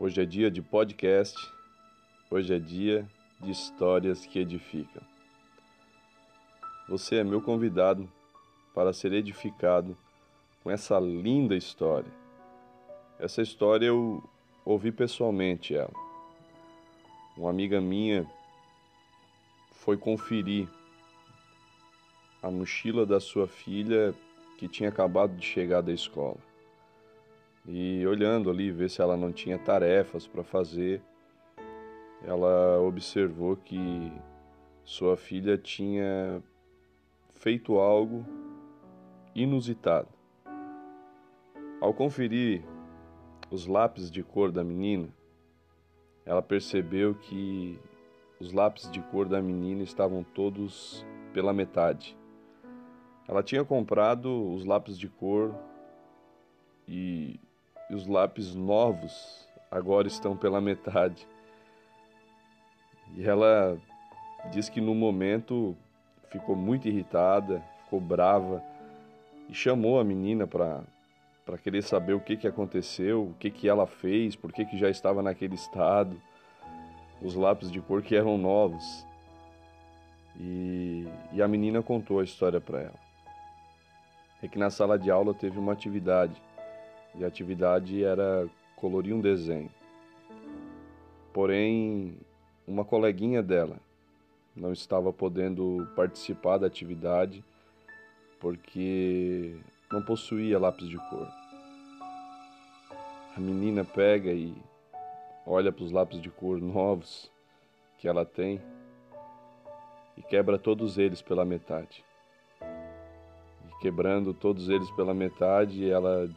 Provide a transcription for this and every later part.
Hoje é dia de podcast, hoje é dia de histórias que edificam. Você é meu convidado para ser edificado com essa linda história. Essa história eu ouvi pessoalmente ela. Uma amiga minha foi conferir a mochila da sua filha que tinha acabado de chegar da escola e olhando ali, ver se ela não tinha tarefas para fazer, ela observou que sua filha tinha feito algo inusitado. Ao conferir os lápis de cor da menina, ela percebeu que os lápis de cor da menina estavam todos pela metade. Ela tinha comprado os lápis de cor e e os lápis novos agora estão pela metade. E ela diz que no momento ficou muito irritada, ficou brava e chamou a menina para para querer saber o que, que aconteceu, o que, que ela fez, por que, que já estava naquele estado, os lápis de cor que eram novos. E, e a menina contou a história para ela. É que na sala de aula teve uma atividade e a atividade era colorir um desenho. Porém, uma coleguinha dela não estava podendo participar da atividade porque não possuía lápis de cor. A menina pega e olha para os lápis de cor novos que ela tem e quebra todos eles pela metade. E quebrando todos eles pela metade, ela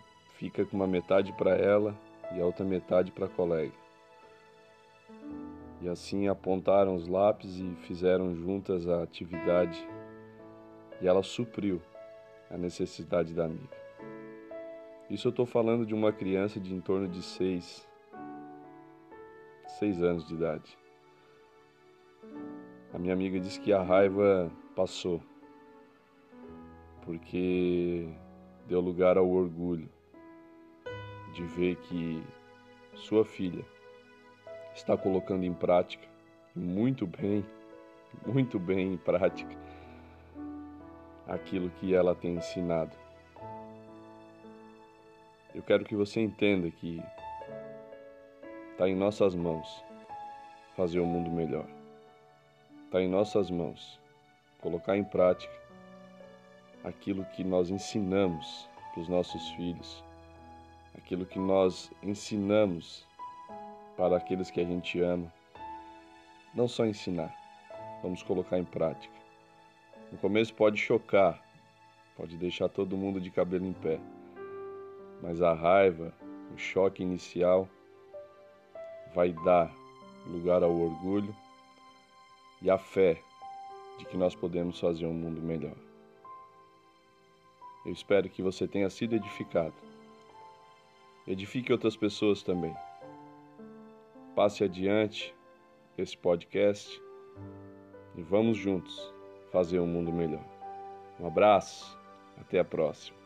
fica com uma metade para ela e a outra metade para a colega. E assim apontaram os lápis e fizeram juntas a atividade e ela supriu a necessidade da amiga. Isso eu estou falando de uma criança de em torno de seis, seis anos de idade. A minha amiga disse que a raiva passou, porque deu lugar ao orgulho de ver que sua filha está colocando em prática, muito bem, muito bem em prática, aquilo que ela tem ensinado. Eu quero que você entenda que está em nossas mãos fazer o um mundo melhor. Está em nossas mãos colocar em prática aquilo que nós ensinamos para os nossos filhos aquilo que nós ensinamos para aqueles que a gente ama. Não só ensinar, vamos colocar em prática. No começo pode chocar, pode deixar todo mundo de cabelo em pé, mas a raiva, o choque inicial, vai dar lugar ao orgulho e à fé de que nós podemos fazer um mundo melhor. Eu espero que você tenha sido edificado edifique outras pessoas também. Passe adiante esse podcast e vamos juntos fazer um mundo melhor. Um abraço, até a próxima.